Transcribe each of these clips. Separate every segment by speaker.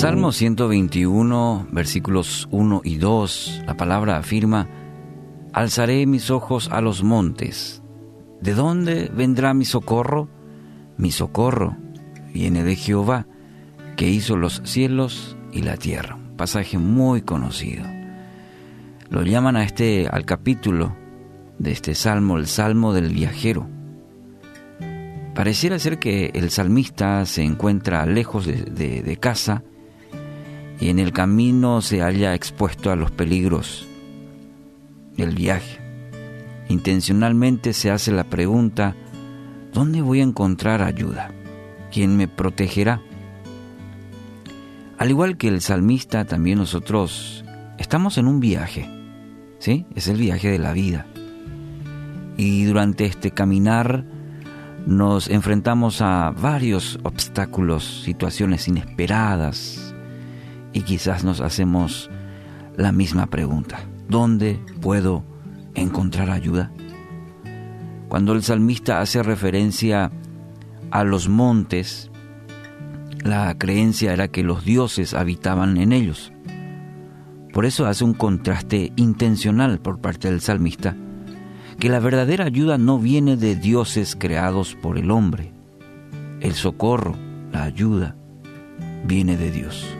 Speaker 1: Salmo 121, versículos 1 y 2, la palabra afirma, Alzaré mis ojos a los montes. ¿De dónde vendrá mi socorro? Mi socorro viene de Jehová, que hizo los cielos y la tierra. Pasaje muy conocido. Lo llaman a este al capítulo de este salmo el salmo del viajero. Pareciera ser que el salmista se encuentra lejos de casa y en el camino se haya expuesto a los peligros del viaje. Intencionalmente se hace la pregunta, ¿dónde voy a encontrar ayuda? ¿Quién me protegerá? Al igual que el salmista, también nosotros estamos en un viaje, ¿sí? Es el viaje de la vida. Y durante este caminar nos enfrentamos a varios obstáculos, situaciones inesperadas, y quizás nos hacemos la misma pregunta. ¿Dónde puedo encontrar ayuda? Cuando el salmista hace referencia a los montes, la creencia era que los dioses habitaban en ellos. Por eso hace un contraste intencional por parte del salmista, que la verdadera ayuda no viene de dioses creados por el hombre. El socorro, la ayuda, viene de Dios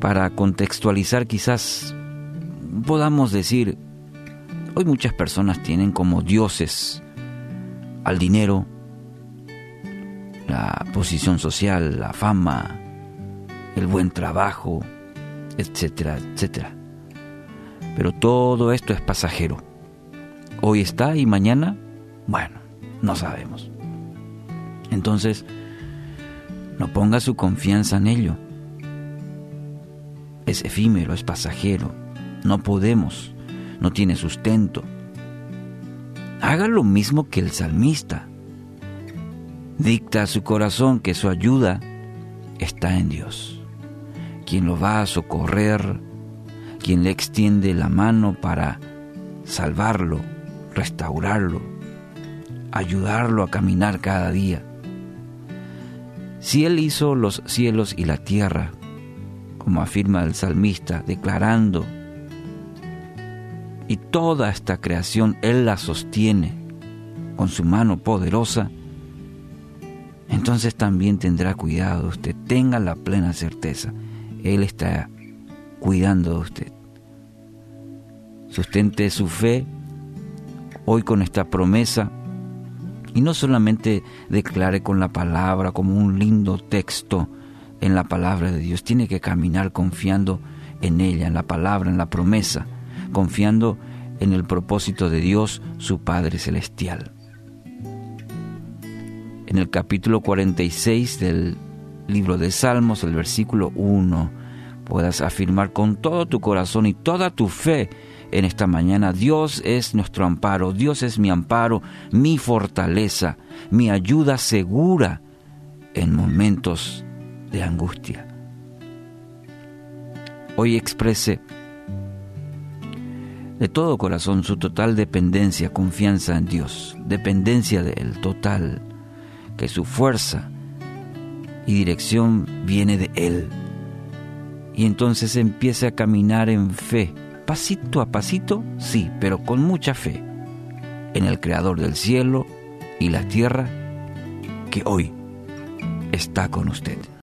Speaker 1: para contextualizar quizás podamos decir, hoy muchas personas tienen como dioses al dinero, la posición social, la fama, el buen trabajo, etcétera, etcétera. Pero todo esto es pasajero. Hoy está y mañana, bueno, no sabemos. Entonces, no ponga su confianza en ello es efímero, es pasajero, no podemos, no tiene sustento. Haga lo mismo que el salmista. Dicta a su corazón que su ayuda está en Dios, quien lo va a socorrer, quien le extiende la mano para salvarlo, restaurarlo, ayudarlo a caminar cada día. Si Él hizo los cielos y la tierra, como afirma el salmista, declarando, y toda esta creación Él la sostiene con su mano poderosa, entonces también tendrá cuidado usted, tenga la plena certeza, Él está cuidando de usted. Sustente su fe hoy con esta promesa y no solamente declare con la palabra como un lindo texto, en la palabra de Dios, tiene que caminar confiando en ella, en la palabra, en la promesa, confiando en el propósito de Dios, su Padre Celestial. En el capítulo 46 del libro de Salmos, el versículo 1, puedas afirmar con todo tu corazón y toda tu fe en esta mañana, Dios es nuestro amparo, Dios es mi amparo, mi fortaleza, mi ayuda segura en momentos de angustia. Hoy exprese de todo corazón su total dependencia, confianza en Dios, dependencia de Él total, que su fuerza y dirección viene de Él. Y entonces empiece a caminar en fe, pasito a pasito, sí, pero con mucha fe, en el Creador del cielo y la tierra, que hoy está con usted.